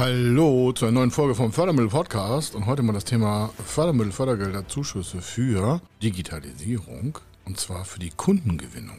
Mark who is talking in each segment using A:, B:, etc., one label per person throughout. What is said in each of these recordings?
A: Hallo zu einer neuen Folge vom Fördermittel Podcast und heute mal das Thema Fördermittel, Fördergelder, Zuschüsse für Digitalisierung und zwar für die Kundengewinnung.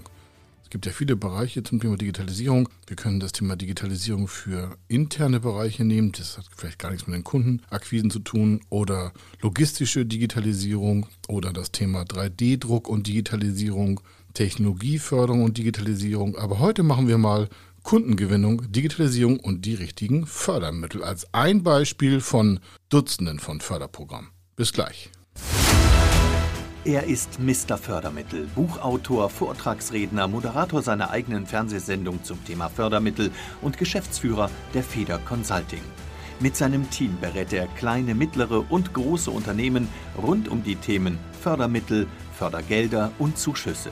A: Es gibt ja viele Bereiche zum Thema Digitalisierung. Wir können das Thema Digitalisierung für interne Bereiche nehmen. Das hat vielleicht gar nichts mit den Kundenakquisen zu tun oder logistische Digitalisierung oder das Thema 3D-Druck und Digitalisierung, Technologieförderung und Digitalisierung. Aber heute machen wir mal Kundengewinnung, Digitalisierung und die richtigen Fördermittel als ein Beispiel von Dutzenden von Förderprogrammen. Bis gleich.
B: Er ist Mr. Fördermittel, Buchautor, Vortragsredner, Moderator seiner eigenen Fernsehsendung zum Thema Fördermittel und Geschäftsführer der Feder Consulting. Mit seinem Team berät er kleine, mittlere und große Unternehmen rund um die Themen Fördermittel, Fördergelder und Zuschüsse.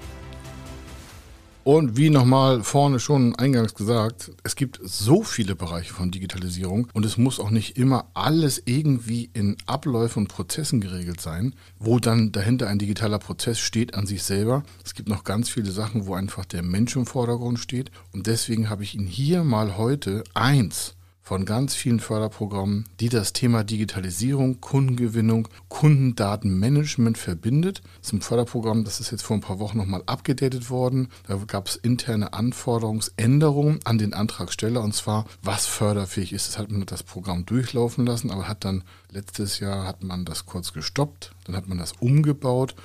A: Und wie nochmal vorne schon eingangs gesagt, es gibt so viele Bereiche von Digitalisierung und es muss auch nicht immer alles irgendwie in Abläufen und Prozessen geregelt sein, wo dann dahinter ein digitaler Prozess steht an sich selber. Es gibt noch ganz viele Sachen, wo einfach der Mensch im Vordergrund steht und deswegen habe ich Ihnen hier mal heute eins von ganz vielen Förderprogrammen, die das Thema Digitalisierung, Kundengewinnung, Kundendatenmanagement verbindet. Ein Förderprogramm, das ist jetzt vor ein paar Wochen nochmal abgedatet worden. Da gab es interne Anforderungsänderungen an den Antragsteller und zwar, was förderfähig ist. Das hat man das Programm durchlaufen lassen, aber hat dann letztes Jahr hat man das kurz gestoppt, dann hat man das umgebaut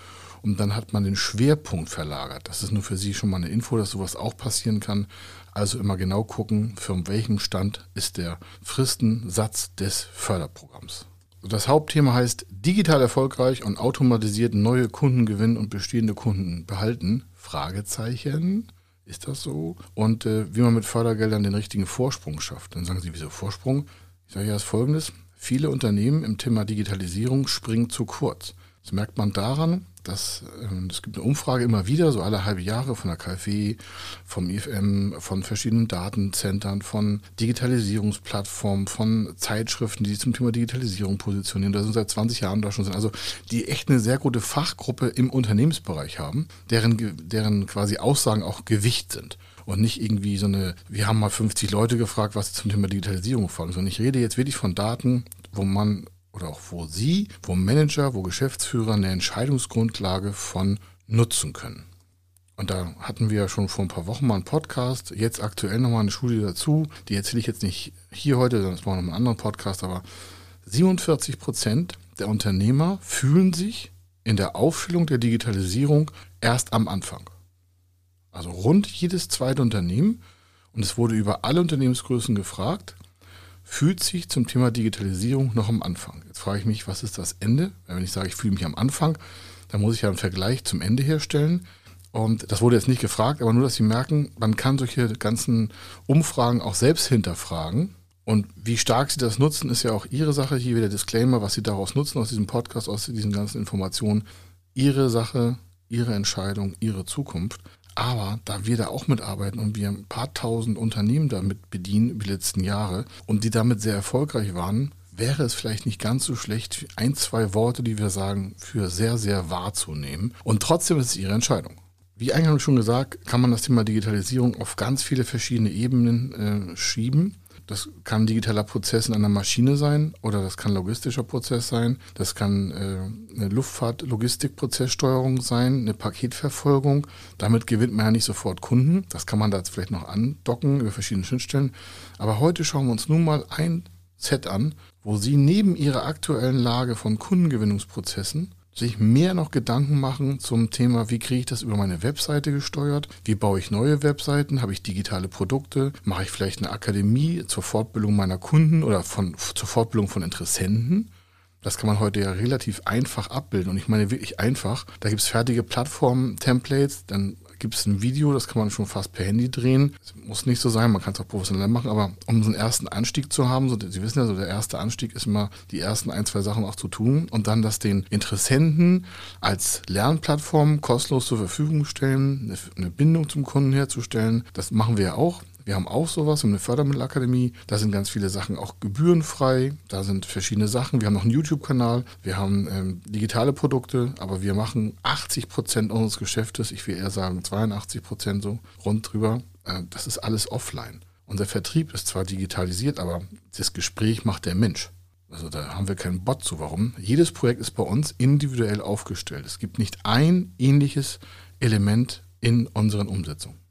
A: und dann hat man den Schwerpunkt verlagert. Das ist nur für Sie schon mal eine Info, dass sowas auch passieren kann. Also immer genau gucken, für welchem Stand ist der Fristensatz des Förderprogramms. Das Hauptthema heißt digital erfolgreich und automatisiert neue Kunden gewinnen und bestehende Kunden behalten. Fragezeichen. Ist das so? Und äh, wie man mit Fördergeldern den richtigen Vorsprung schafft. Dann sagen Sie, wieso Vorsprung? Ich sage ja das folgendes. Viele Unternehmen im Thema Digitalisierung springen zu kurz. Das merkt man daran, dass ähm, es gibt eine Umfrage immer wieder, so alle halbe Jahre von der KfW, vom IFM, von verschiedenen Datenzentren, von Digitalisierungsplattformen, von Zeitschriften, die sich zum Thema Digitalisierung positionieren. Da sind seit 20 Jahren da schon sind. Also die echt eine sehr gute Fachgruppe im Unternehmensbereich haben, deren, deren quasi Aussagen auch Gewicht sind und nicht irgendwie so eine, wir haben mal 50 Leute gefragt, was sie zum Thema Digitalisierung fragen, sondern ich rede jetzt wirklich von Daten, wo man oder auch wo Sie, wo Manager, wo Geschäftsführer eine Entscheidungsgrundlage von nutzen können. Und da hatten wir ja schon vor ein paar Wochen mal einen Podcast, jetzt aktuell nochmal eine Studie dazu. Die erzähle ich jetzt nicht hier heute, sondern es war noch einen anderen Podcast, aber 47 Prozent der Unternehmer fühlen sich in der Aufstellung der Digitalisierung erst am Anfang. Also rund jedes zweite Unternehmen, und es wurde über alle Unternehmensgrößen gefragt, fühlt sich zum Thema Digitalisierung noch am Anfang. Jetzt frage ich mich, was ist das Ende? Wenn ich sage, ich fühle mich am Anfang, dann muss ich ja einen Vergleich zum Ende herstellen. Und das wurde jetzt nicht gefragt, aber nur, dass Sie merken, man kann solche ganzen Umfragen auch selbst hinterfragen. Und wie stark Sie das nutzen, ist ja auch Ihre Sache. Hier wieder Disclaimer, was Sie daraus nutzen, aus diesem Podcast, aus diesen ganzen Informationen. Ihre Sache, Ihre Entscheidung, Ihre Zukunft. Aber da wir da auch mitarbeiten und wir ein paar tausend Unternehmen damit bedienen über die letzten Jahre und die damit sehr erfolgreich waren, wäre es vielleicht nicht ganz so schlecht, ein, zwei Worte, die wir sagen, für sehr, sehr wahrzunehmen. Und trotzdem ist es Ihre Entscheidung. Wie eingangs schon gesagt, kann man das Thema Digitalisierung auf ganz viele verschiedene Ebenen äh, schieben. Das kann ein digitaler Prozess in einer Maschine sein oder das kann logistischer Prozess sein. Das kann äh, eine Luftfahrt-Logistikprozesssteuerung sein, eine Paketverfolgung. Damit gewinnt man ja nicht sofort Kunden. Das kann man da jetzt vielleicht noch andocken über verschiedene Schnittstellen. Aber heute schauen wir uns nun mal ein Set an, wo Sie neben Ihrer aktuellen Lage von Kundengewinnungsprozessen sich mehr noch Gedanken machen zum Thema, wie kriege ich das über meine Webseite gesteuert, wie baue ich neue Webseiten, habe ich digitale Produkte, mache ich vielleicht eine Akademie zur Fortbildung meiner Kunden oder von, zur Fortbildung von Interessenten. Das kann man heute ja relativ einfach abbilden und ich meine wirklich einfach. Da gibt es fertige Plattformen, Templates, dann gibt es ein Video, das kann man schon fast per Handy drehen. Das muss nicht so sein, man kann es auch professionell machen, aber um so einen ersten Anstieg zu haben, so, Sie wissen ja, so der erste Anstieg ist immer die ersten ein, zwei Sachen auch zu tun und dann das den Interessenten als Lernplattform kostenlos zur Verfügung stellen, eine Bindung zum Kunden herzustellen. Das machen wir ja auch. Wir haben auch sowas, wir haben eine Fördermittelakademie, da sind ganz viele Sachen auch gebührenfrei, da sind verschiedene Sachen. Wir haben noch einen YouTube-Kanal, wir haben ähm, digitale Produkte, aber wir machen 80 Prozent unseres Geschäftes, ich will eher sagen 82 Prozent so rund drüber. Äh, das ist alles offline. Unser Vertrieb ist zwar digitalisiert, aber das Gespräch macht der Mensch. Also da haben wir keinen Bot zu. Warum? Jedes Projekt ist bei uns individuell aufgestellt. Es gibt nicht ein ähnliches Element in unseren Umsetzungen.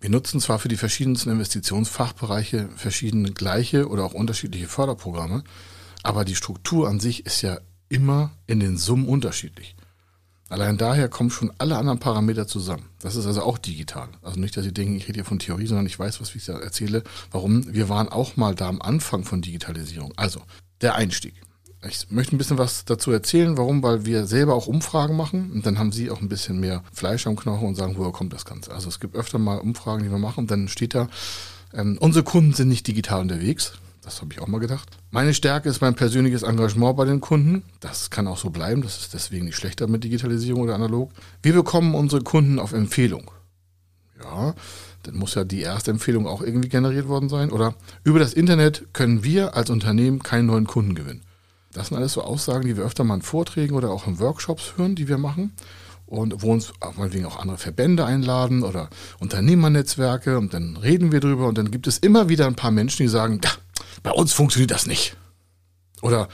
A: Wir nutzen zwar für die verschiedensten Investitionsfachbereiche verschiedene gleiche oder auch unterschiedliche Förderprogramme, aber die Struktur an sich ist ja immer in den Summen unterschiedlich. Allein daher kommen schon alle anderen Parameter zusammen. Das ist also auch digital. Also nicht, dass Sie denken, ich rede hier von Theorie, sondern ich weiß, was ich da erzähle. Warum? Wir waren auch mal da am Anfang von Digitalisierung. Also der Einstieg. Ich möchte ein bisschen was dazu erzählen. Warum? Weil wir selber auch Umfragen machen und dann haben Sie auch ein bisschen mehr Fleisch am Knochen und sagen, woher kommt das Ganze. Also es gibt öfter mal Umfragen, die wir machen und dann steht da, ähm, unsere Kunden sind nicht digital unterwegs. Das habe ich auch mal gedacht. Meine Stärke ist mein persönliches Engagement bei den Kunden. Das kann auch so bleiben. Das ist deswegen nicht schlechter mit Digitalisierung oder analog. Wir bekommen unsere Kunden auf Empfehlung. Ja, dann muss ja die erste Empfehlung auch irgendwie generiert worden sein. Oder über das Internet können wir als Unternehmen keinen neuen Kunden gewinnen. Das sind alles so Aussagen, die wir öfter mal in Vorträgen oder auch in Workshops hören, die wir machen. Und wo uns meinetwegen auch andere Verbände einladen oder Unternehmernetzwerke und dann reden wir drüber und dann gibt es immer wieder ein paar Menschen, die sagen, bei uns funktioniert das nicht. Oder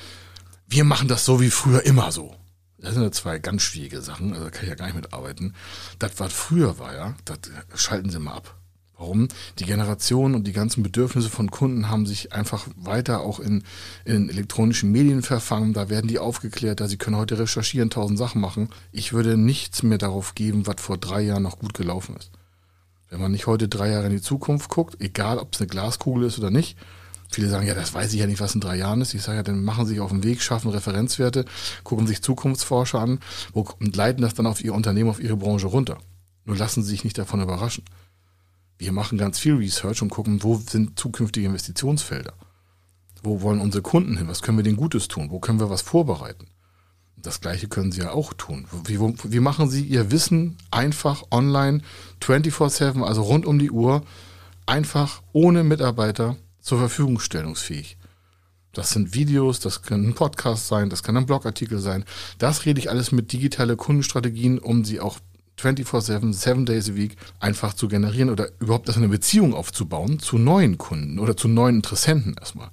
A: wir machen das so wie früher immer so. Das sind ja zwei ganz schwierige Sachen, also da kann ich ja gar nicht mitarbeiten. Das, was früher war, ja, das schalten Sie mal ab. Warum? Die Generation und die ganzen Bedürfnisse von Kunden haben sich einfach weiter auch in, in elektronischen Medien verfangen. Da werden die aufgeklärt, da sie können heute recherchieren, tausend Sachen machen. Ich würde nichts mehr darauf geben, was vor drei Jahren noch gut gelaufen ist. Wenn man nicht heute drei Jahre in die Zukunft guckt, egal ob es eine Glaskugel ist oder nicht, Viele sagen, ja, das weiß ich ja nicht, was in drei Jahren ist. Ich sage ja, dann machen Sie sich auf den Weg, schaffen Referenzwerte, gucken sich Zukunftsforscher an und leiten das dann auf Ihr Unternehmen, auf Ihre Branche runter. Nur lassen Sie sich nicht davon überraschen. Wir machen ganz viel Research und gucken, wo sind zukünftige Investitionsfelder? Wo wollen unsere Kunden hin? Was können wir denen Gutes tun? Wo können wir was vorbereiten? Das Gleiche können Sie ja auch tun. Wie, wie machen Sie Ihr Wissen einfach online 24-7, also rund um die Uhr, einfach ohne Mitarbeiter zur Verfügung stellungsfähig? Das sind Videos, das können ein Podcast sein, das kann ein Blogartikel sein. Das rede ich alles mit digitale Kundenstrategien, um sie auch 24-7, 7 Days a Week einfach zu generieren oder überhaupt eine Beziehung aufzubauen zu neuen Kunden oder zu neuen Interessenten erstmal.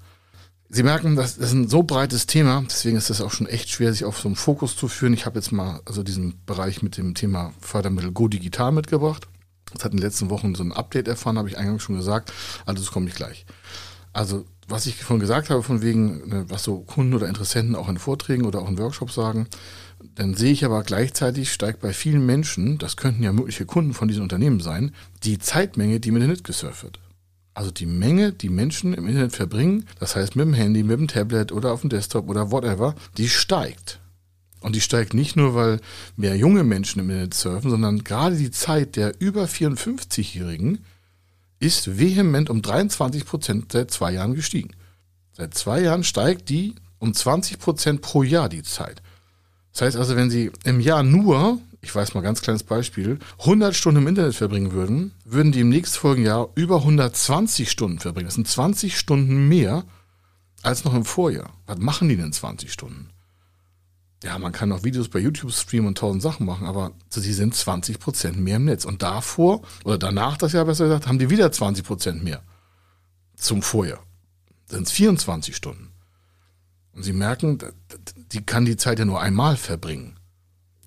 A: Sie merken, das ist ein so breites Thema, deswegen ist es auch schon echt schwer, sich auf so einen Fokus zu führen. Ich habe jetzt mal also diesen Bereich mit dem Thema Fördermittel Go Digital mitgebracht. Das hat in den letzten Wochen so ein Update erfahren, habe ich eingangs schon gesagt. Also das komme ich gleich. Also was ich vorhin gesagt habe, von wegen, ne, was so Kunden oder Interessenten auch in Vorträgen oder auch in Workshops sagen, dann sehe ich aber gleichzeitig steigt bei vielen Menschen, das könnten ja mögliche Kunden von diesen Unternehmen sein, die Zeitmenge, die mit dem Internet gesurft wird. Also die Menge, die Menschen im Internet verbringen, das heißt mit dem Handy, mit dem Tablet oder auf dem Desktop oder whatever, die steigt. Und die steigt nicht nur, weil mehr junge Menschen im Internet surfen, sondern gerade die Zeit der über 54-Jährigen ist vehement um 23 Prozent seit zwei Jahren gestiegen. Seit zwei Jahren steigt die um 20 Prozent pro Jahr die Zeit. Das heißt also, wenn Sie im Jahr nur, ich weiß mal ganz kleines Beispiel, 100 Stunden im Internet verbringen würden, würden die im nächstfolgenden Jahr über 120 Stunden verbringen. Das sind 20 Stunden mehr als noch im Vorjahr. Was machen die denn 20 Stunden? Ja, man kann auch Videos bei YouTube streamen und tausend Sachen machen, aber sie sind 20 Prozent mehr im Netz. Und davor, oder danach das Jahr besser gesagt, haben die wieder 20 Prozent mehr zum Vorjahr. Sind es 24 Stunden. Und sie merken, die kann die Zeit ja nur einmal verbringen.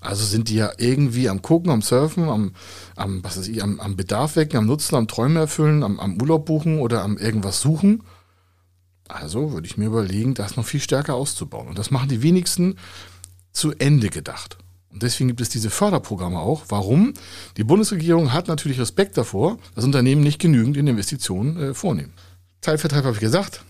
A: Also sind die ja irgendwie am Gucken, am Surfen, am, am was weiß ich, am, am Bedarf wecken, am Nutzen, am Träume erfüllen, am, am Urlaub buchen oder am irgendwas suchen. Also würde ich mir überlegen, das noch viel stärker auszubauen. Und das machen die wenigsten zu Ende gedacht. Und deswegen gibt es diese Förderprogramme auch. Warum? Die Bundesregierung hat natürlich Respekt davor, dass Unternehmen nicht genügend in Investitionen äh, vornehmen. Zeitvertreib habe ich gesagt.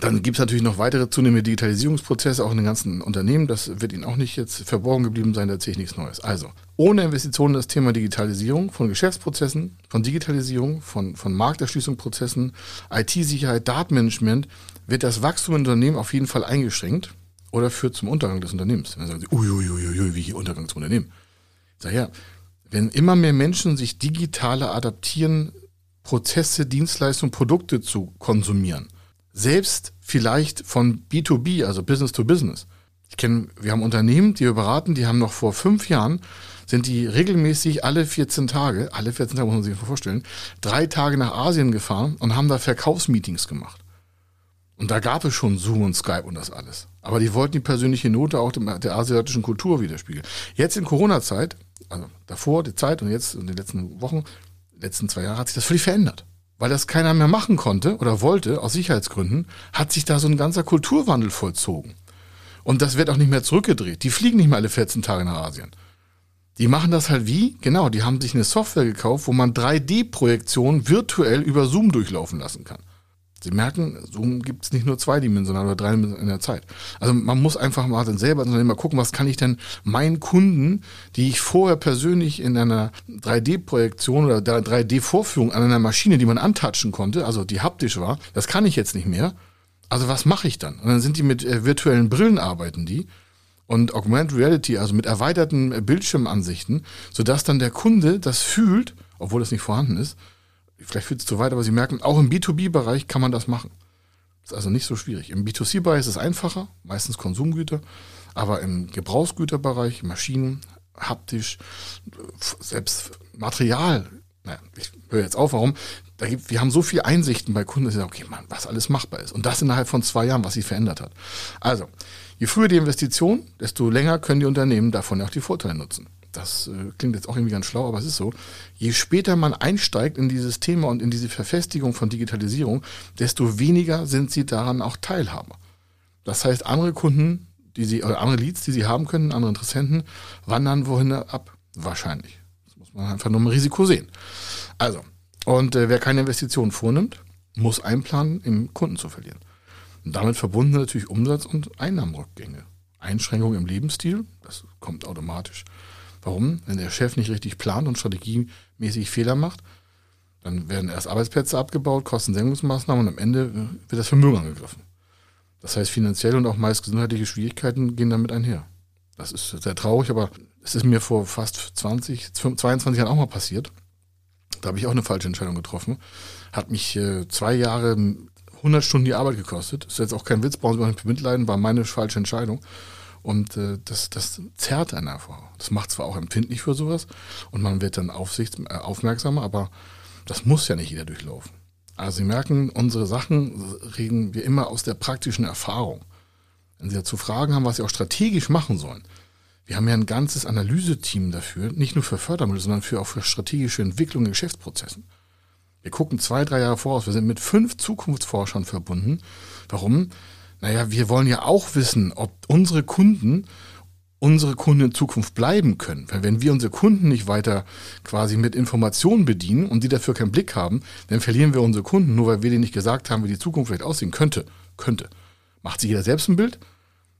A: Dann gibt es natürlich noch weitere zunehmende Digitalisierungsprozesse, auch in den ganzen Unternehmen. Das wird Ihnen auch nicht jetzt verborgen geblieben sein, da erzähle ich nichts Neues. Also, ohne Investitionen das Thema Digitalisierung von Geschäftsprozessen, von Digitalisierung, von, von Markterschließungsprozessen, IT-Sicherheit, Datenmanagement, wird das Wachstum im Unternehmen auf jeden Fall eingeschränkt oder führt zum Untergang des Unternehmens. Dann sagen Sie, uiuiuiui, wie hier Untergang zum Unternehmen. Ich sage ja, wenn immer mehr Menschen sich digitale adaptieren, Prozesse, Dienstleistungen, Produkte zu konsumieren, selbst vielleicht von B2B, also Business to Business. Ich kenne, wir haben Unternehmen, die wir beraten, die haben noch vor fünf Jahren, sind die regelmäßig alle 14 Tage, alle 14 Tage muss man sich vorstellen, drei Tage nach Asien gefahren und haben da Verkaufsmeetings gemacht. Und da gab es schon Zoom und Skype und das alles. Aber die wollten die persönliche Note auch der asiatischen Kultur widerspiegeln. Jetzt in Corona-Zeit, also davor die Zeit und jetzt in den letzten Wochen, letzten zwei Jahre hat sich das völlig verändert weil das keiner mehr machen konnte oder wollte, aus Sicherheitsgründen, hat sich da so ein ganzer Kulturwandel vollzogen. Und das wird auch nicht mehr zurückgedreht. Die fliegen nicht mehr alle 14 Tage nach Asien. Die machen das halt wie? Genau, die haben sich eine Software gekauft, wo man 3D-Projektionen virtuell über Zoom durchlaufen lassen kann. Sie merken, Zoom gibt es nicht nur zweidimensional oder dreidimensional in der Zeit. Also man muss einfach mal dann selber mal gucken, was kann ich denn meinen Kunden, die ich vorher persönlich in einer 3D-Projektion oder 3D-Vorführung an einer Maschine, die man antatschen konnte, also die haptisch war, das kann ich jetzt nicht mehr. Also was mache ich dann? Und dann sind die mit äh, virtuellen Brillen arbeiten die und Augmented Reality, also mit erweiterten äh, Bildschirmansichten, sodass dann der Kunde das fühlt, obwohl das nicht vorhanden ist, vielleicht führt es zu weit, aber Sie merken, auch im B2B-Bereich kann man das machen. Ist also nicht so schwierig. Im B2C-Bereich ist es einfacher, meistens Konsumgüter, aber im Gebrauchsgüterbereich, Maschinen, haptisch, selbst Material, naja, ich höre jetzt auf, warum? Wir haben so viele Einsichten bei Kunden, dass sie sagen, okay, Mann, was alles machbar ist. Und das innerhalb von zwei Jahren, was sich verändert hat. Also, je früher die Investition, desto länger können die Unternehmen davon auch die Vorteile nutzen das äh, klingt jetzt auch irgendwie ganz schlau, aber es ist so, je später man einsteigt in dieses Thema und in diese Verfestigung von Digitalisierung, desto weniger sind sie daran auch Teilhaber. Das heißt, andere Kunden, die sie, oder andere Leads, die sie haben können, andere Interessenten, wandern wohin ab? Wahrscheinlich. Das muss man einfach nur im Risiko sehen. Also, und äh, wer keine Investitionen vornimmt, muss einplanen, im Kunden zu verlieren. Und damit verbunden natürlich Umsatz- und Einnahmenrückgänge. Einschränkungen im Lebensstil, das kommt automatisch. Warum? Wenn der Chef nicht richtig plant und strategiemäßig Fehler macht, dann werden erst Arbeitsplätze abgebaut, Kostensenkungsmaßnahmen und am Ende wird das Vermögen angegriffen. Das heißt, finanzielle und auch meist gesundheitliche Schwierigkeiten gehen damit einher. Das ist sehr traurig, aber es ist mir vor fast 20, 22 Jahren auch mal passiert. Da habe ich auch eine falsche Entscheidung getroffen. Hat mich äh, zwei Jahre 100 Stunden die Arbeit gekostet. Ist jetzt auch kein Witz, brauchen Sie nicht mitleiden, war meine falsche Entscheidung. Und äh, das, das zerrt einen einfach. Das macht zwar auch empfindlich für sowas und man wird dann äh, aufmerksamer, aber das muss ja nicht jeder durchlaufen. Also Sie merken, unsere Sachen reden wir immer aus der praktischen Erfahrung. Wenn Sie dazu Fragen haben, was Sie auch strategisch machen sollen, wir haben ja ein ganzes Analyseteam dafür, nicht nur für Fördermittel, sondern für auch für strategische Entwicklung in Geschäftsprozessen. Wir gucken zwei, drei Jahre voraus. Wir sind mit fünf Zukunftsforschern verbunden. Warum? Naja, wir wollen ja auch wissen, ob unsere Kunden unsere Kunden in Zukunft bleiben können. Weil wenn wir unsere Kunden nicht weiter quasi mit Informationen bedienen und die dafür keinen Blick haben, dann verlieren wir unsere Kunden, nur weil wir denen nicht gesagt haben, wie die Zukunft vielleicht aussehen könnte. Könnte. Macht sich jeder selbst ein Bild?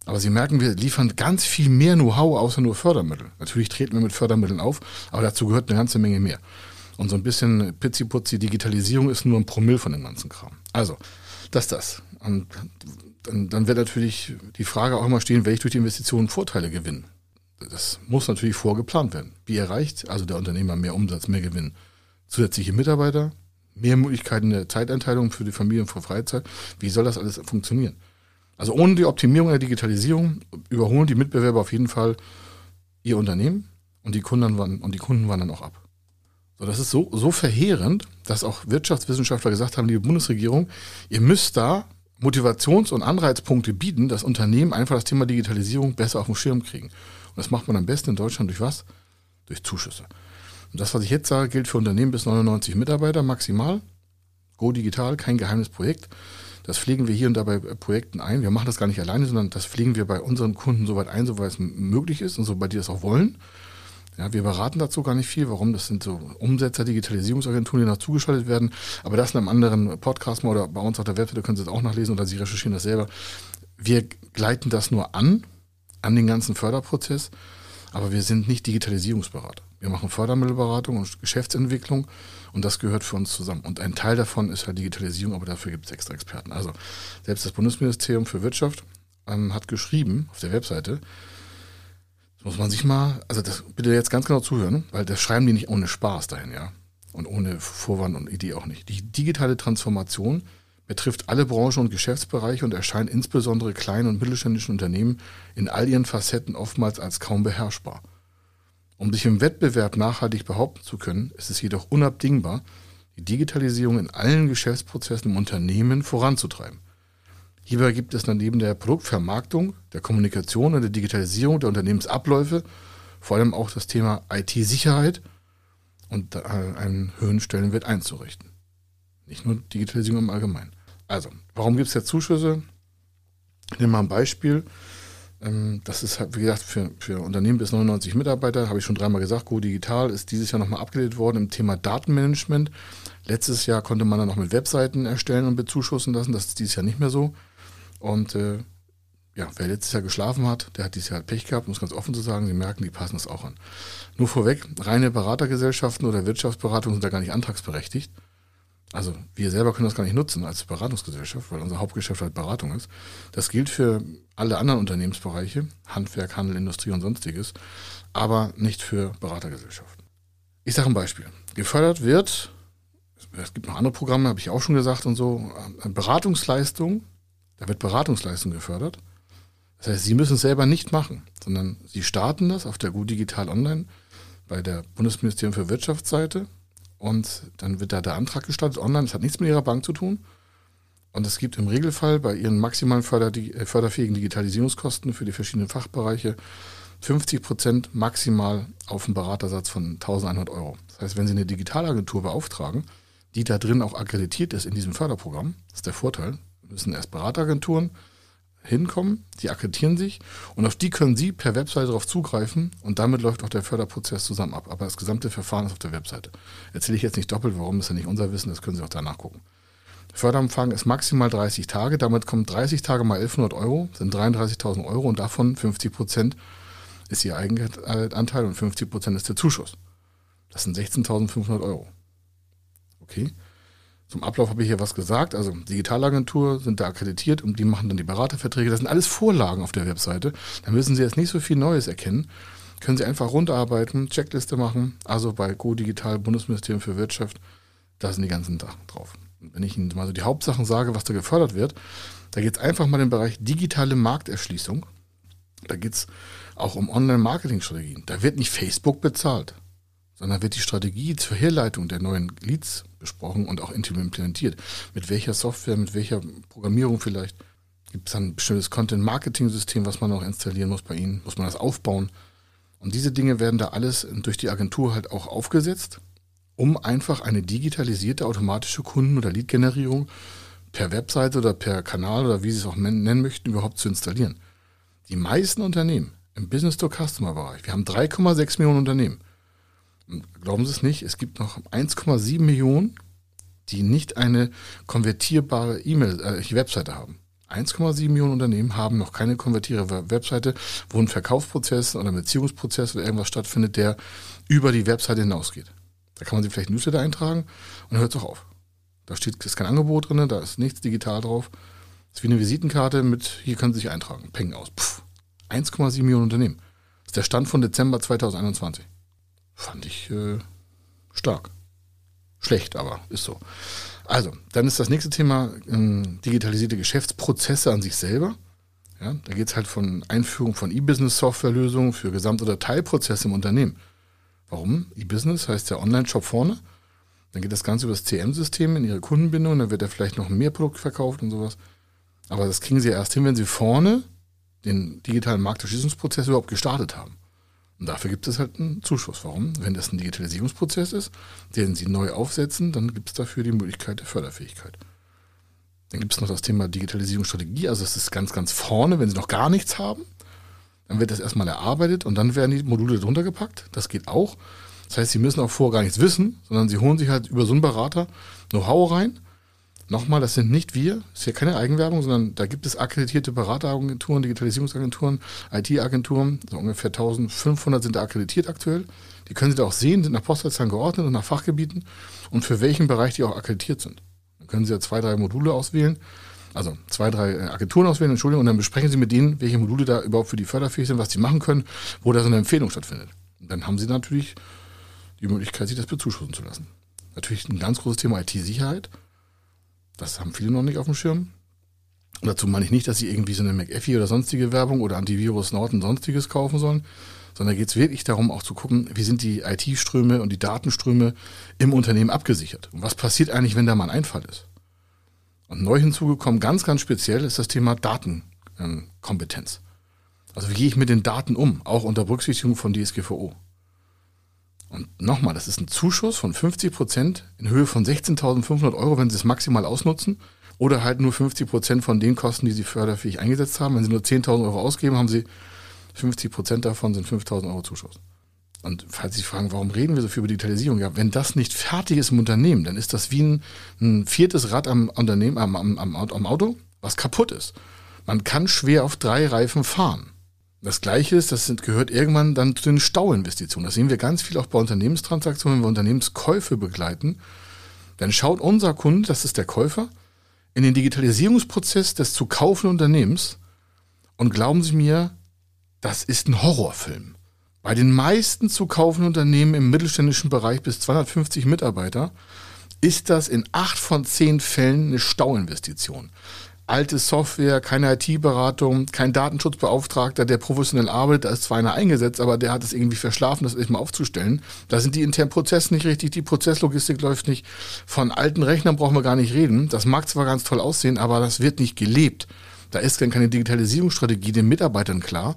A: Aber Sie merken, wir liefern ganz viel mehr Know-how außer nur Fördermittel. Natürlich treten wir mit Fördermitteln auf, aber dazu gehört eine ganze Menge mehr. Und so ein bisschen Pizzi-Putzi Digitalisierung ist nur ein Promille von dem ganzen Kram. Also, das das. Und dann, dann wird natürlich die Frage auch immer stehen, welche durch die Investitionen Vorteile gewinnen. Das muss natürlich vorgeplant werden. Wie erreicht also der Unternehmer mehr Umsatz, mehr Gewinn? Zusätzliche Mitarbeiter, mehr Möglichkeiten der Zeiteinteilung für die Familie und für Freizeit. Wie soll das alles funktionieren? Also ohne die Optimierung der Digitalisierung überholen die Mitbewerber auf jeden Fall ihr Unternehmen und die Kunden wandern, und die Kunden wandern auch ab. So, das ist so, so verheerend, dass auch Wirtschaftswissenschaftler gesagt haben, liebe Bundesregierung, ihr müsst da Motivations- und Anreizpunkte bieten, dass Unternehmen einfach das Thema Digitalisierung besser auf den Schirm kriegen. Und das macht man am besten in Deutschland durch was? Durch Zuschüsse. Und das, was ich jetzt sage, gilt für Unternehmen bis 99 Mitarbeiter maximal. Go Digital, kein geheimes Projekt. Das pflegen wir hier und da bei Projekten ein. Wir machen das gar nicht alleine, sondern das pflegen wir bei unseren Kunden so weit ein, soweit es möglich ist und soweit die das auch wollen. Ja, wir beraten dazu gar nicht viel. Warum? Das sind so Umsetzer, Digitalisierungsagenturen, die noch zugeschaltet werden. Aber das in einem anderen Podcast mal oder bei uns auf der Webseite können Sie das auch nachlesen oder Sie recherchieren das selber. Wir gleiten das nur an, an den ganzen Förderprozess. Aber wir sind nicht Digitalisierungsberater. Wir machen Fördermittelberatung und Geschäftsentwicklung und das gehört für uns zusammen. Und ein Teil davon ist halt Digitalisierung, aber dafür gibt es extra Experten. Also selbst das Bundesministerium für Wirtschaft ähm, hat geschrieben auf der Webseite, das muss man sich mal, also das bitte jetzt ganz genau zuhören, weil das schreiben die nicht ohne Spaß dahin, ja. Und ohne Vorwand und Idee auch nicht. Die digitale Transformation betrifft alle Branchen und Geschäftsbereiche und erscheint insbesondere kleinen und mittelständischen Unternehmen in all ihren Facetten oftmals als kaum beherrschbar. Um sich im Wettbewerb nachhaltig behaupten zu können, ist es jedoch unabdingbar, die Digitalisierung in allen Geschäftsprozessen im Unternehmen voranzutreiben. Hierbei gibt es dann neben der Produktvermarktung, der Kommunikation und der Digitalisierung der Unternehmensabläufe vor allem auch das Thema IT-Sicherheit und einen höheren Stellenwert einzurichten. Nicht nur Digitalisierung im Allgemeinen. Also, warum gibt es jetzt Zuschüsse? Ich nehme mal ein Beispiel. Ähm, das ist, halt, wie gesagt, für, für Unternehmen bis 99 Mitarbeiter, habe ich schon dreimal gesagt, Go Digital ist dieses Jahr nochmal abgedatet worden im Thema Datenmanagement. Letztes Jahr konnte man dann noch mit Webseiten erstellen und bezuschussen lassen. Das ist dieses Jahr nicht mehr so. Und äh, ja, wer letztes Jahr geschlafen hat, der hat dieses Jahr halt Pech gehabt, muss ganz offen zu sagen. Sie merken, die passen das auch an. Nur vorweg, reine Beratergesellschaften oder Wirtschaftsberatungen sind da gar nicht antragsberechtigt. Also wir selber können das gar nicht nutzen als Beratungsgesellschaft, weil unser Hauptgeschäft halt Beratung ist. Das gilt für alle anderen Unternehmensbereiche, Handwerk, Handel, Industrie und sonstiges, aber nicht für Beratergesellschaften. Ich sage ein Beispiel. Gefördert wird, es gibt noch andere Programme, habe ich auch schon gesagt und so, Beratungsleistung, da wird Beratungsleistung gefördert. Das heißt, Sie müssen es selber nicht machen, sondern Sie starten das auf der Gut Digital Online bei der Bundesministerium für Wirtschaftsseite und dann wird da der Antrag gestartet online. Das hat nichts mit Ihrer Bank zu tun. Und es gibt im Regelfall bei Ihren maximalen förder äh, förderfähigen Digitalisierungskosten für die verschiedenen Fachbereiche 50 Prozent maximal auf einen Beratersatz von 1100 Euro. Das heißt, wenn Sie eine Digitalagentur beauftragen, die da drin auch akkreditiert ist in diesem Förderprogramm, das ist der Vorteil, müssen erst Berateragenturen hinkommen, die akkreditieren sich und auf die können Sie per Webseite darauf zugreifen und damit läuft auch der Förderprozess zusammen ab. Aber das gesamte Verfahren ist auf der Webseite. Erzähle ich jetzt nicht doppelt, warum ist ja nicht unser Wissen, das können Sie auch danach gucken. Der Förderumfang ist maximal 30 Tage, damit kommen 30 Tage mal 1100 Euro, sind 33.000 Euro und davon 50 Prozent ist Ihr Eigenanteil und 50 Prozent ist der Zuschuss. Das sind 16.500 Euro. Okay. Zum Ablauf habe ich hier was gesagt. Also Digitalagentur sind da akkreditiert und die machen dann die Beraterverträge. Das sind alles Vorlagen auf der Webseite. Da müssen Sie jetzt nicht so viel Neues erkennen. Können Sie einfach runterarbeiten, Checkliste machen. Also bei Go Digital Bundesministerium für Wirtschaft, da sind die ganzen Sachen drauf. Wenn ich Ihnen mal so die Hauptsachen sage, was da gefördert wird, da geht es einfach mal in den Bereich digitale Markterschließung. Da geht es auch um Online-Marketing-Strategien. Da wird nicht Facebook bezahlt sondern wird die Strategie zur Herleitung der neuen Leads besprochen und auch implementiert. Mit welcher Software, mit welcher Programmierung vielleicht. Gibt es dann ein bestimmtes Content-Marketing-System, was man noch installieren muss bei Ihnen? Muss man das aufbauen? Und diese Dinge werden da alles durch die Agentur halt auch aufgesetzt, um einfach eine digitalisierte automatische Kunden- oder Lead-Generierung per Webseite oder per Kanal oder wie Sie es auch nennen möchten, überhaupt zu installieren. Die meisten Unternehmen im Business-to-Customer-Bereich, wir haben 3,6 Millionen Unternehmen, glauben Sie es nicht, es gibt noch 1,7 Millionen, die nicht eine konvertierbare E-Mail, äh, Webseite haben. 1,7 Millionen Unternehmen haben noch keine konvertierbare Webseite, wo ein Verkaufsprozess oder ein Beziehungsprozess oder irgendwas stattfindet, der über die Webseite hinausgeht. Da kann man sich vielleicht Newsletter eintragen und dann hört es auch auf. Da steht ist kein Angebot drin, da ist nichts digital drauf. Das ist wie eine Visitenkarte mit, hier können Sie sich eintragen. Peng aus. 1,7 Millionen Unternehmen. Das ist der Stand von Dezember 2021. Fand ich äh, stark. Schlecht, aber ist so. Also, dann ist das nächste Thema äh, digitalisierte Geschäftsprozesse an sich selber. Ja, da geht es halt von Einführung von E-Business-Softwarelösungen für Gesamt- oder Teilprozesse im Unternehmen. Warum? E-Business heißt ja Online-Shop vorne. Dann geht das Ganze über das CM-System in ihre Kundenbindung, dann wird da vielleicht noch mehr Produkt verkauft und sowas. Aber das kriegen sie erst hin, wenn sie vorne den digitalen Markterschließungsprozess überhaupt gestartet haben. Und dafür gibt es halt einen Zuschuss. Warum? Wenn das ein Digitalisierungsprozess ist, den Sie neu aufsetzen, dann gibt es dafür die Möglichkeit der Förderfähigkeit. Dann gibt es noch das Thema Digitalisierungsstrategie. Also es ist ganz, ganz vorne, wenn Sie noch gar nichts haben. Dann wird das erstmal erarbeitet und dann werden die Module drunter gepackt. Das geht auch. Das heißt, Sie müssen auch vorher gar nichts wissen, sondern Sie holen sich halt über so einen Berater Know-how rein. Nochmal, das sind nicht wir, das ist ja keine Eigenwerbung, sondern da gibt es akkreditierte Berateragenturen, Digitalisierungsagenturen, IT-Agenturen, so ungefähr 1500 sind da akkreditiert aktuell. Die können Sie da auch sehen, sind nach Postleitzahlen geordnet und nach Fachgebieten und für welchen Bereich die auch akkreditiert sind. Dann können Sie ja zwei, drei Module auswählen also zwei, drei äh, Agenturen auswählen, Entschuldigung, und dann besprechen Sie mit denen, welche Module da überhaupt für die förderfähig sind, was sie machen können, wo da so eine Empfehlung stattfindet. Und dann haben Sie natürlich die Möglichkeit, sich das bezuschussen zu lassen. Natürlich ein ganz großes Thema IT-Sicherheit. Das haben viele noch nicht auf dem Schirm. Und dazu meine ich nicht, dass Sie irgendwie so eine McAfee oder sonstige Werbung oder Antivirus Norton sonstiges kaufen sollen, sondern geht es wirklich darum, auch zu gucken, wie sind die IT-Ströme und die Datenströme im Unternehmen abgesichert. Und was passiert eigentlich, wenn da mal ein Einfall ist? Und neu hinzugekommen, ganz, ganz speziell, ist das Thema Datenkompetenz. Also wie gehe ich mit den Daten um, auch unter Berücksichtigung von DSGVO. Und nochmal, das ist ein Zuschuss von 50 Prozent in Höhe von 16.500 Euro, wenn Sie es maximal ausnutzen. Oder halt nur 50 Prozent von den Kosten, die Sie förderfähig eingesetzt haben. Wenn Sie nur 10.000 Euro ausgeben, haben Sie 50 Prozent davon sind 5.000 Euro Zuschuss. Und falls Sie fragen, warum reden wir so viel über Digitalisierung? Ja, wenn das nicht fertig ist im Unternehmen, dann ist das wie ein, ein viertes Rad am Unternehmen, am, am, am Auto, was kaputt ist. Man kann schwer auf drei Reifen fahren. Das Gleiche ist, das sind, gehört irgendwann dann zu den Stauinvestitionen. Das sehen wir ganz viel auch bei Unternehmenstransaktionen, wenn wir Unternehmenskäufe begleiten. Dann schaut unser Kunde, das ist der Käufer, in den Digitalisierungsprozess des zu kaufenden Unternehmens und glauben Sie mir, das ist ein Horrorfilm. Bei den meisten zu kaufenden Unternehmen im mittelständischen Bereich bis 250 Mitarbeiter ist das in acht von zehn Fällen eine Stauinvestition. Alte Software, keine IT-Beratung, kein Datenschutzbeauftragter, der professionell arbeitet, da ist zwar einer eingesetzt, aber der hat es irgendwie verschlafen, das erstmal aufzustellen. Da sind die internen Prozesse nicht richtig, die Prozesslogistik läuft nicht. Von alten Rechnern brauchen wir gar nicht reden. Das mag zwar ganz toll aussehen, aber das wird nicht gelebt. Da ist dann keine Digitalisierungsstrategie den Mitarbeitern klar.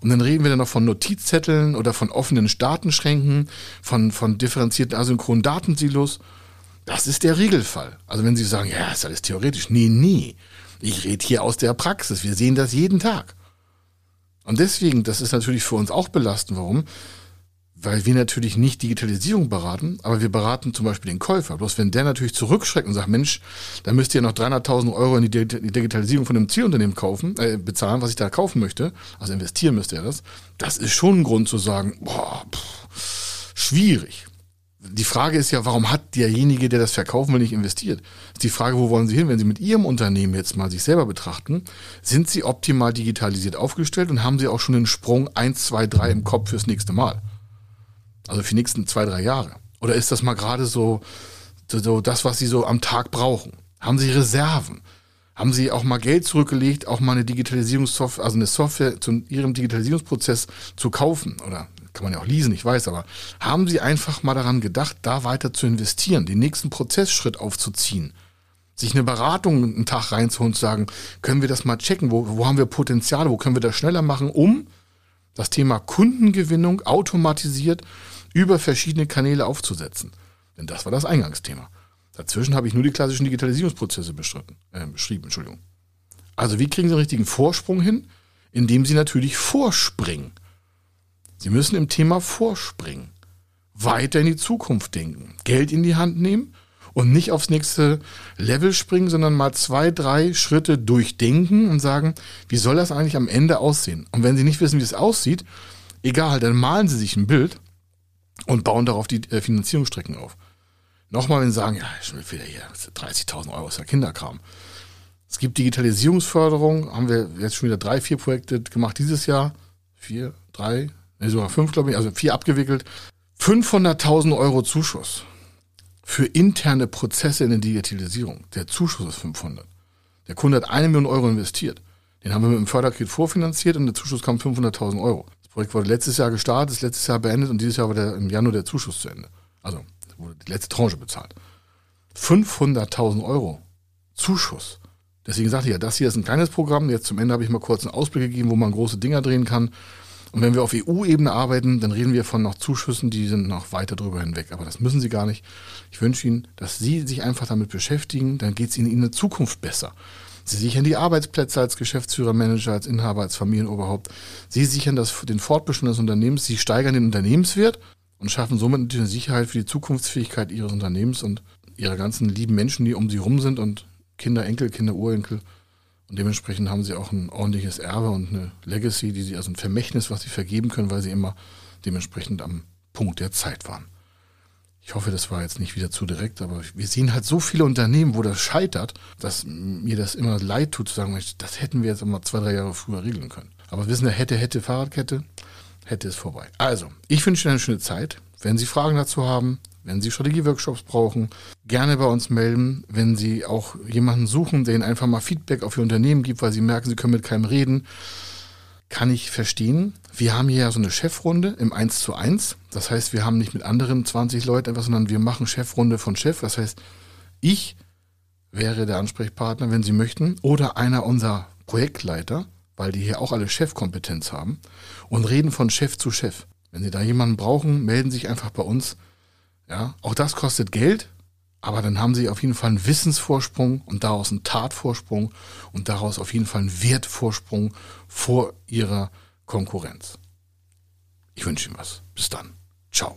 A: Und dann reden wir dann noch von Notizzetteln oder von offenen Datenschränken, von, von differenzierten asynchronen Datensilos. Das ist der Regelfall. Also wenn Sie sagen, ja, ist alles theoretisch. Nee, nee. Ich rede hier aus der Praxis. Wir sehen das jeden Tag. Und deswegen, das ist natürlich für uns auch belastend. Warum? weil wir natürlich nicht Digitalisierung beraten, aber wir beraten zum Beispiel den Käufer. Bloß wenn der natürlich zurückschreckt und sagt, Mensch, da müsst ihr noch 300.000 Euro in die Digitalisierung von einem Zielunternehmen kaufen, äh, bezahlen, was ich da kaufen möchte, also investieren müsste er das, das ist schon ein Grund zu sagen, boah, pff, schwierig. Die Frage ist ja, warum hat derjenige, der das verkaufen will, nicht investiert? Ist die Frage, wo wollen Sie hin? Wenn Sie mit Ihrem Unternehmen jetzt mal sich selber betrachten, sind Sie optimal digitalisiert aufgestellt und haben Sie auch schon den Sprung 1, 2, 3 im Kopf fürs nächste Mal? Also für die nächsten zwei, drei Jahre? Oder ist das mal gerade so, so das, was Sie so am Tag brauchen? Haben Sie Reserven? Haben Sie auch mal Geld zurückgelegt, auch mal eine Digitalisierungssoftware, also eine Software zu Ihrem Digitalisierungsprozess zu kaufen? Oder kann man ja auch leasen, ich weiß, aber haben Sie einfach mal daran gedacht, da weiter zu investieren, den nächsten Prozessschritt aufzuziehen? Sich eine Beratung einen Tag reinzuholen und zu sagen, können wir das mal checken? Wo, wo haben wir Potenziale? Wo können wir das schneller machen, um das Thema Kundengewinnung automatisiert über verschiedene Kanäle aufzusetzen. Denn das war das Eingangsthema. Dazwischen habe ich nur die klassischen Digitalisierungsprozesse äh, beschrieben. Entschuldigung. Also wie kriegen Sie einen richtigen Vorsprung hin? Indem Sie natürlich vorspringen. Sie müssen im Thema vorspringen. Weiter in die Zukunft denken. Geld in die Hand nehmen und nicht aufs nächste Level springen, sondern mal zwei, drei Schritte durchdenken und sagen, wie soll das eigentlich am Ende aussehen? Und wenn Sie nicht wissen, wie es aussieht, egal, dann malen Sie sich ein Bild und bauen darauf die äh, Finanzierungsstrecken auf. Nochmal, wenn Sie sagen, ja, schon wieder hier, 30.000 Euro ist ja Kinderkram. Es gibt Digitalisierungsförderung, haben wir jetzt schon wieder drei, vier Projekte gemacht dieses Jahr. Vier, drei, nee, sogar fünf, glaube ich, also vier abgewickelt. 500.000 Euro Zuschuss für interne Prozesse in der Digitalisierung. Der Zuschuss ist 500. Der Kunde hat eine Million Euro investiert. Den haben wir mit dem Förderkredit vorfinanziert und der Zuschuss kam 500.000 Euro. Projekt wurde letztes Jahr gestartet, ist letztes Jahr beendet und dieses Jahr war der, im Januar der Zuschuss zu Ende. Also wurde die letzte Tranche bezahlt. 500.000 Euro Zuschuss. Deswegen sagte ich ja, das hier ist ein kleines Programm. Jetzt zum Ende habe ich mal kurz einen Ausblick gegeben, wo man große Dinger drehen kann. Und wenn wir auf EU-Ebene arbeiten, dann reden wir von noch Zuschüssen, die sind noch weiter drüber hinweg. Aber das müssen Sie gar nicht. Ich wünsche Ihnen, dass Sie sich einfach damit beschäftigen, dann geht es Ihnen in der Zukunft besser. Sie sichern die Arbeitsplätze als Geschäftsführer, Manager, als Inhaber, als Familienoberhaupt. Sie sichern das, den Fortbestand des Unternehmens. Sie steigern den Unternehmenswert und schaffen somit eine Sicherheit für die Zukunftsfähigkeit ihres Unternehmens und ihrer ganzen lieben Menschen, die um sie rum sind und Kinder, Enkel, Kinder, Urenkel. Und dementsprechend haben sie auch ein ordentliches Erbe und eine Legacy, die sie, also ein Vermächtnis, was sie vergeben können, weil sie immer dementsprechend am Punkt der Zeit waren. Ich hoffe, das war jetzt nicht wieder zu direkt, aber wir sehen halt so viele Unternehmen, wo das scheitert, dass mir das immer leid tut zu sagen, das hätten wir jetzt immer zwei, drei Jahre früher regeln können. Aber wissen, der hätte, hätte Fahrradkette, hätte es vorbei. Also, ich wünsche Ihnen eine schöne Zeit. Wenn Sie Fragen dazu haben, wenn Sie Strategieworkshops brauchen, gerne bei uns melden. Wenn Sie auch jemanden suchen, der Ihnen einfach mal Feedback auf Ihr Unternehmen gibt, weil Sie merken, Sie können mit keinem reden, kann ich verstehen. Wir haben hier ja so eine Chefrunde im 1 zu 1. Das heißt, wir haben nicht mit anderen 20 Leuten etwas, sondern wir machen Chefrunde von Chef. Das heißt, ich wäre der Ansprechpartner, wenn Sie möchten, oder einer unserer Projektleiter, weil die hier auch alle Chefkompetenz haben und reden von Chef zu Chef. Wenn Sie da jemanden brauchen, melden Sie sich einfach bei uns. Ja, auch das kostet Geld, aber dann haben Sie auf jeden Fall einen Wissensvorsprung und daraus einen Tatvorsprung und daraus auf jeden Fall einen Wertvorsprung vor Ihrer Konkurrenz. Ich wünsche Ihnen was. Bis dann. Ciao.